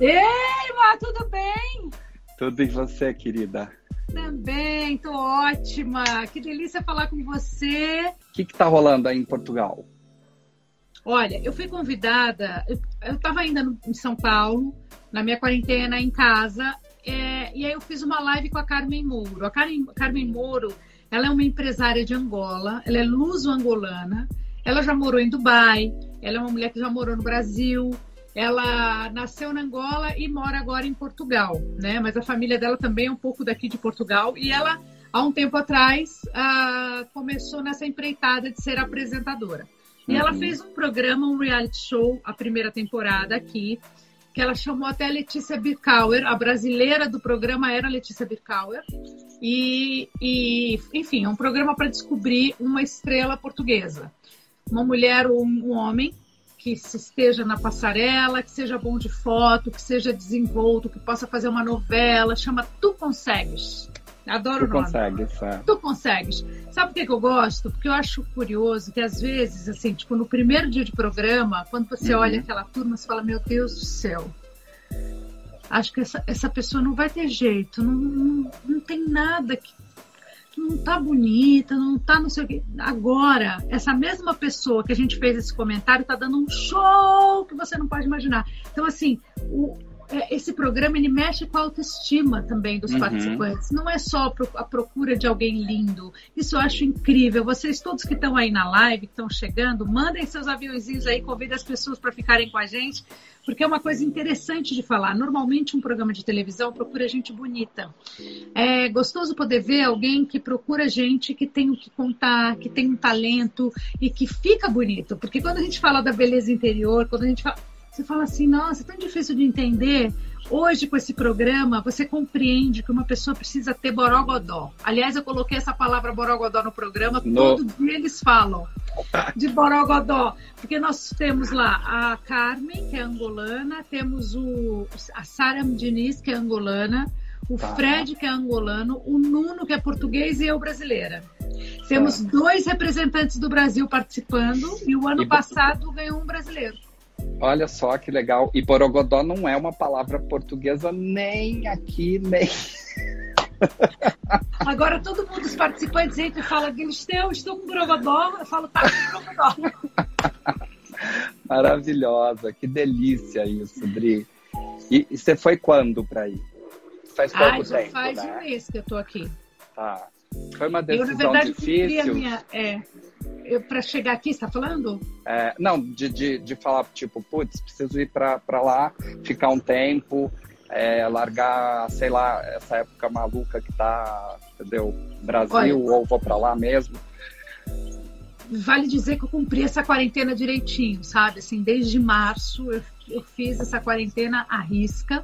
Ei, Má, tudo bem? Tudo e você, querida? Também, tô ótima. Que delícia falar com você. O que, que tá rolando aí em Portugal? Olha, eu fui convidada, eu estava ainda no, em São Paulo, na minha quarentena em casa, é, e aí eu fiz uma live com a Carmen Mouro. A Carmen, Carmen Mouro, ela é uma empresária de Angola, ela é luso-angolana, ela já morou em Dubai, ela é uma mulher que já morou no Brasil, ela nasceu na Angola e mora agora em Portugal, né? Mas a família dela também é um pouco daqui de Portugal e ela, há um tempo atrás, uh, começou nessa empreitada de ser apresentadora. E uhum. ela fez um programa, um reality show, a primeira temporada aqui, que ela chamou até Letícia Birkauer, a brasileira do programa era Letícia Birkauer. E, e enfim, é um programa para descobrir uma estrela portuguesa. Uma mulher ou um homem que se esteja na passarela, que seja bom de foto, que seja desenvolto, que possa fazer uma novela, chama Tu Consegues. Adoro tu o nome. consegues, é. Tu consegues. Sabe por que, que eu gosto? Porque eu acho curioso que às vezes, assim, tipo, no primeiro dia de programa, quando você uhum. olha aquela turma, você fala, meu Deus do céu. Acho que essa, essa pessoa não vai ter jeito, não, não, não tem nada que não tá bonita, não tá não sei o quê. Agora, essa mesma pessoa que a gente fez esse comentário tá dando um show que você não pode imaginar. Então, assim, o, esse programa ele mexe com a autoestima também dos uhum. participantes. Não é só a procura de alguém lindo. Isso eu acho incrível. Vocês todos que estão aí na live, que estão chegando, mandem seus aviãozinhos aí, convidem as pessoas para ficarem com a gente, porque é uma coisa interessante de falar. Normalmente um programa de televisão procura gente bonita. É gostoso poder ver alguém que procura gente que tem o que contar, que tem um talento e que fica bonito. Porque quando a gente fala da beleza interior, quando a gente fala você fala assim, nossa, é tão difícil de entender. Hoje, com esse programa, você compreende que uma pessoa precisa ter borogodó. Aliás, eu coloquei essa palavra borogodó no programa, no... todo dia eles falam de borogodó. Porque nós temos lá a Carmen, que é angolana, temos o, a Sara Diniz, que é angolana, o tá. Fred, que é angolano, o Nuno, que é português, e eu, brasileira. Temos tá. dois representantes do Brasil participando, e o ano e... passado ganhou um brasileiro. Olha só que legal. E borogodó não é uma palavra portuguesa nem aqui, nem. Agora todo mundo, os participantes entram e fala, Galisteu, estou com borogodó. Eu falo, tá com borogodó. Maravilhosa, que delícia isso, Dri. E, e você foi quando para ir? Faz pouco ah, já tempo, faz né? um mês que eu tô aqui. Tá. Foi uma decisão eu, na verdade, difícil. Minha, é, para chegar aqui, está falando? É, não, de, de, de falar, tipo, putz, preciso ir para lá, ficar um tempo, é, largar, sei lá, essa época maluca que tá, entendeu? Brasil, Olha, ou vou para lá mesmo. Vale dizer que eu cumpri essa quarentena direitinho, sabe? Assim, desde março eu, eu fiz essa quarentena à risca.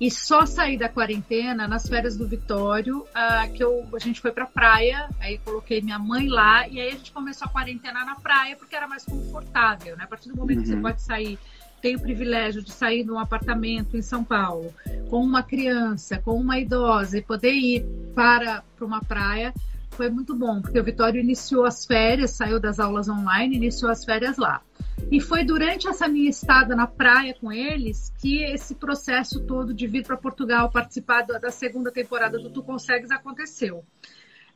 E só saí da quarentena nas férias do Vitório, uh, que eu, a gente foi pra praia, aí coloquei minha mãe lá, e aí a gente começou a quarentena na praia, porque era mais confortável, né? A partir do momento uhum. que você uhum. pode sair, tem o privilégio de sair de um apartamento em São Paulo, com uma criança, com uma idosa, e poder ir para, para uma praia, foi muito bom, porque o Vitório iniciou as férias, saiu das aulas online, iniciou as férias lá. E foi durante essa minha estada na praia com eles que esse processo todo de vir para Portugal participar da segunda temporada do Tu Consegues aconteceu.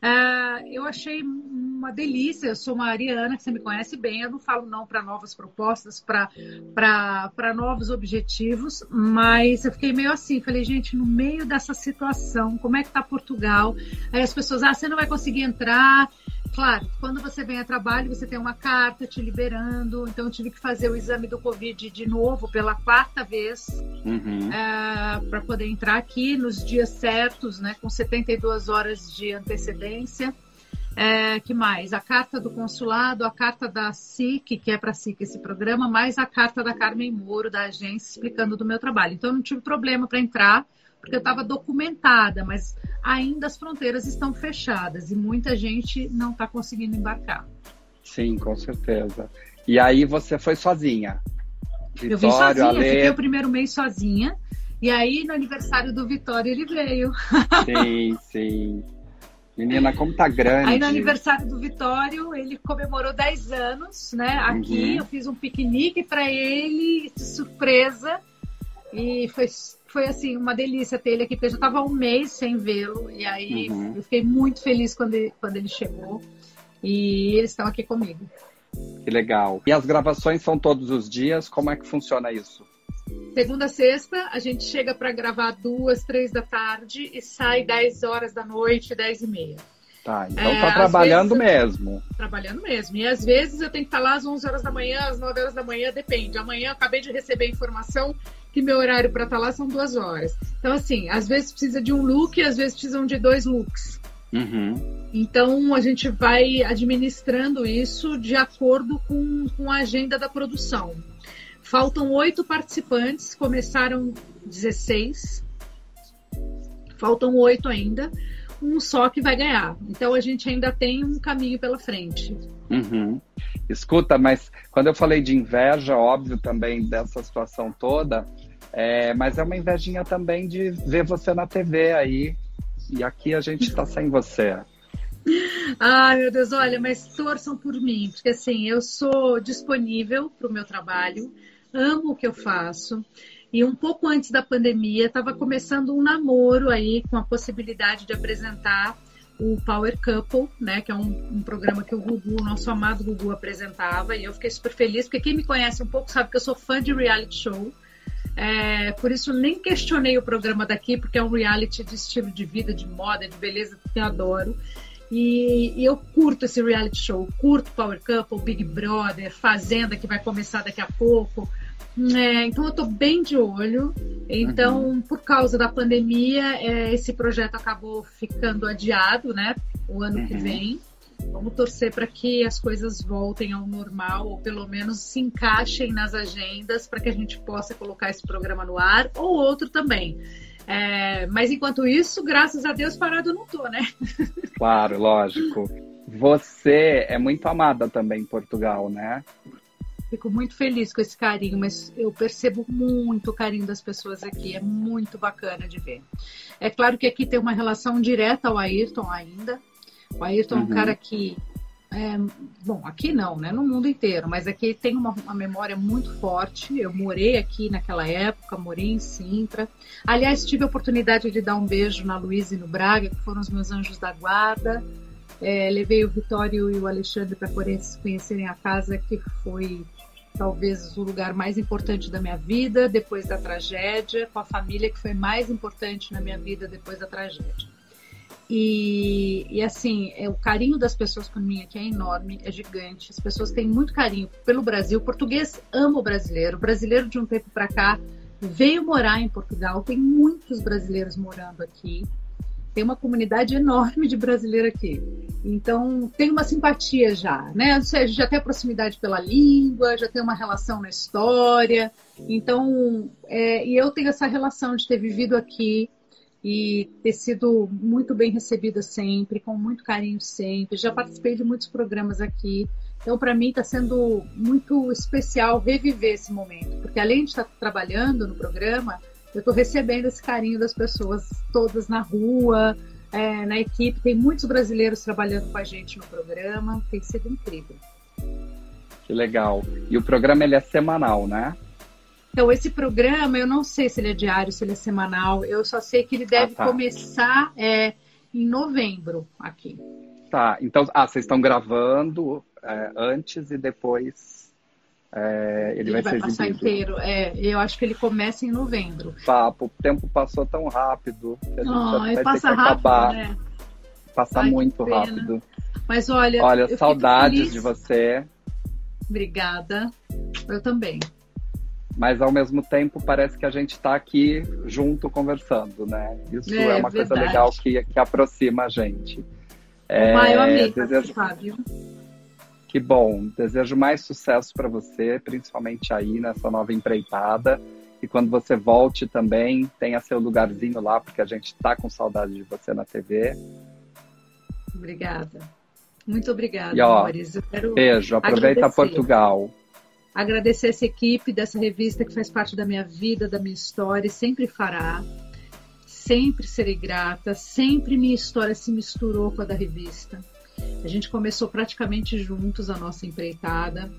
Uh, eu achei uma delícia. Eu sou uma ariana, que você me conhece bem. Eu não falo não para novas propostas, para novos objetivos, mas eu fiquei meio assim. Falei, gente, no meio dessa situação, como é que está Portugal? Aí as pessoas, ah, você não vai conseguir entrar. Claro, quando você vem a trabalho, você tem uma carta te liberando. Então, eu tive que fazer o exame do Covid de novo pela quarta vez uhum. é, para poder entrar aqui nos dias certos, né, com 72 horas de antecedência. É, que mais? A carta do consulado, a carta da SIC, que é para a SIC esse programa, mais a carta da Carmen Moro, da agência, explicando do meu trabalho. Então, eu não tive problema para entrar porque eu estava documentada, mas ainda as fronteiras estão fechadas e muita gente não está conseguindo embarcar. Sim, com certeza. E aí você foi sozinha? Vitório, eu vim sozinha, Ale... fiquei o primeiro mês sozinha. E aí, no aniversário do Vitório, ele veio. Sim, sim. Menina, como tá grande. Aí no aniversário do Vitório, ele comemorou 10 anos, né? Aqui, uhum. eu fiz um piquenique para ele, de surpresa. E foi, foi assim, uma delícia ter ele aqui, porque eu já estava um mês sem vê-lo. E aí uhum. eu fiquei muito feliz quando ele, quando ele chegou. E eles estão aqui comigo. Que legal. E as gravações são todos os dias? Como é que funciona isso? Segunda a sexta, a gente chega para gravar duas, três da tarde e sai 10 horas da noite, 10 e meia. Tá, então é, tá trabalhando vezes, mesmo. Trabalhando mesmo. E às vezes eu tenho que estar lá às 11 horas da manhã, às 9 horas da manhã, depende. Amanhã eu acabei de receber a informação que meu horário para estar lá são duas horas. Então, assim, às vezes precisa de um look, às vezes precisam de dois looks. Uhum. Então a gente vai administrando isso de acordo com, com a agenda da produção. Faltam oito participantes, começaram 16. Faltam oito ainda. Um só que vai ganhar. Então a gente ainda tem um caminho pela frente. Uhum. Escuta, mas quando eu falei de inveja, óbvio também dessa situação toda, é, mas é uma invejinha também de ver você na TV aí e aqui a gente está sem você. Ai, meu Deus, olha, mas torçam por mim, porque assim, eu sou disponível para o meu trabalho, amo o que eu faço. E um pouco antes da pandemia, estava começando um namoro aí com a possibilidade de apresentar o Power Couple, né? Que é um, um, programa que o Gugu, o nosso amado Gugu, apresentava. E eu fiquei super feliz, porque quem me conhece um pouco sabe que eu sou fã de reality show. É, por isso nem questionei o programa daqui, porque é um reality de estilo de vida, de moda, de beleza que eu adoro. E, e eu curto esse reality show, curto Power Couple, Big Brother, Fazenda, que vai começar daqui a pouco. É, então eu estou bem de olho. Então, uhum. por causa da pandemia, é, esse projeto acabou ficando adiado, né? O ano uhum. que vem. Vamos torcer para que as coisas voltem ao normal, ou pelo menos se encaixem nas agendas para que a gente possa colocar esse programa no ar, ou outro também. É, mas enquanto isso, graças a Deus, parado eu não tô, né? Claro, lógico. Você é muito amada também em Portugal, né? Fico muito feliz com esse carinho, mas eu percebo muito o carinho das pessoas aqui. É muito bacana de ver. É claro que aqui tem uma relação direta ao Ayrton ainda, o Ayrton uhum. é um uhum. cara que. É, bom, aqui não, né? No mundo inteiro, mas aqui tem uma, uma, memória muito forte. Eu morei aqui naquela época, morei em Sintra. Aliás, tive a oportunidade de dar um beijo na Luísa e no Braga, que foram os meus anjos da guarda. É, levei o Vitório e o Alexandre para conhecerem a casa, que foi talvez o lugar mais importante da minha vida depois da tragédia, com a família que foi mais importante na minha vida depois da tragédia. E, e, assim, é, o carinho das pessoas por mim aqui é enorme, é gigante. As pessoas têm muito carinho pelo Brasil. O português ama o brasileiro. O brasileiro, de um tempo para cá, veio morar em Portugal. Tem muitos brasileiros morando aqui. Tem uma comunidade enorme de brasileiro aqui. Então, tem uma simpatia já, né? Ou seja, já tem a proximidade pela língua, já tem uma relação na história. Então, é, e eu tenho essa relação de ter vivido aqui e ter sido muito bem recebida sempre, com muito carinho sempre. Já participei de muitos programas aqui. Então, para mim, está sendo muito especial reviver esse momento, porque além de estar trabalhando no programa, eu estou recebendo esse carinho das pessoas todas na rua, é, na equipe. Tem muitos brasileiros trabalhando com a gente no programa. Tem sido incrível. Que legal. E o programa ele é semanal, né? Então, esse programa, eu não sei se ele é diário, se ele é semanal, eu só sei que ele deve ah, tá. começar é, em novembro aqui. Tá, então, ah, vocês estão gravando é, antes e depois é, ele, ele, vai, vai ser passar inteiro. É, eu acho que ele começa em novembro. Papo, o tempo passou tão rápido que a gente oh, vai ter que rápido, acabar. Né? Passar Ai, muito rápido. Mas olha, olha, saudades de você. Obrigada. Eu também mas ao mesmo tempo parece que a gente está aqui junto conversando, né? Isso é, é uma verdade. coisa legal que, que aproxima a gente. É, eu amei desejo... Fábio. Que bom, desejo mais sucesso para você, principalmente aí nessa nova empreitada. E quando você volte também, tenha seu lugarzinho lá, porque a gente está com saudade de você na TV. Obrigada. Muito obrigada, e, ó, amores. beijo, aproveita agradecer. Portugal. Agradecer essa equipe dessa revista que faz parte da minha vida, da minha história e sempre fará. Sempre serei grata, sempre minha história se misturou com a da revista. A gente começou praticamente juntos a nossa empreitada.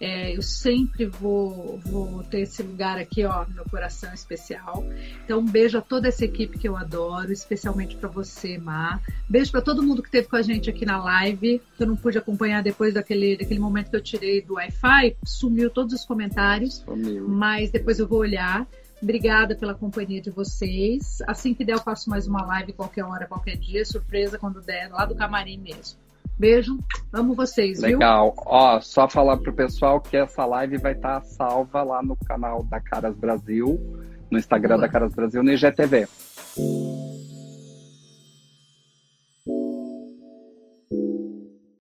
É, eu sempre vou, vou ter esse lugar aqui, ó, no meu coração especial. Então, um beijo a toda essa equipe que eu adoro, especialmente para você, Má. Beijo para todo mundo que esteve com a gente aqui na live, que eu não pude acompanhar depois daquele, daquele momento que eu tirei do Wi-Fi. Sumiu todos os comentários, Sumiu. mas depois eu vou olhar. Obrigada pela companhia de vocês. Assim que der, eu faço mais uma live qualquer hora, qualquer dia. Surpresa quando der, lá do camarim mesmo. Beijo, amo vocês, Legal. Viu? Ó, só falar pro pessoal que essa live vai estar tá salva lá no canal da Caras Brasil, no Instagram Boa. da Caras Brasil, no IGTV.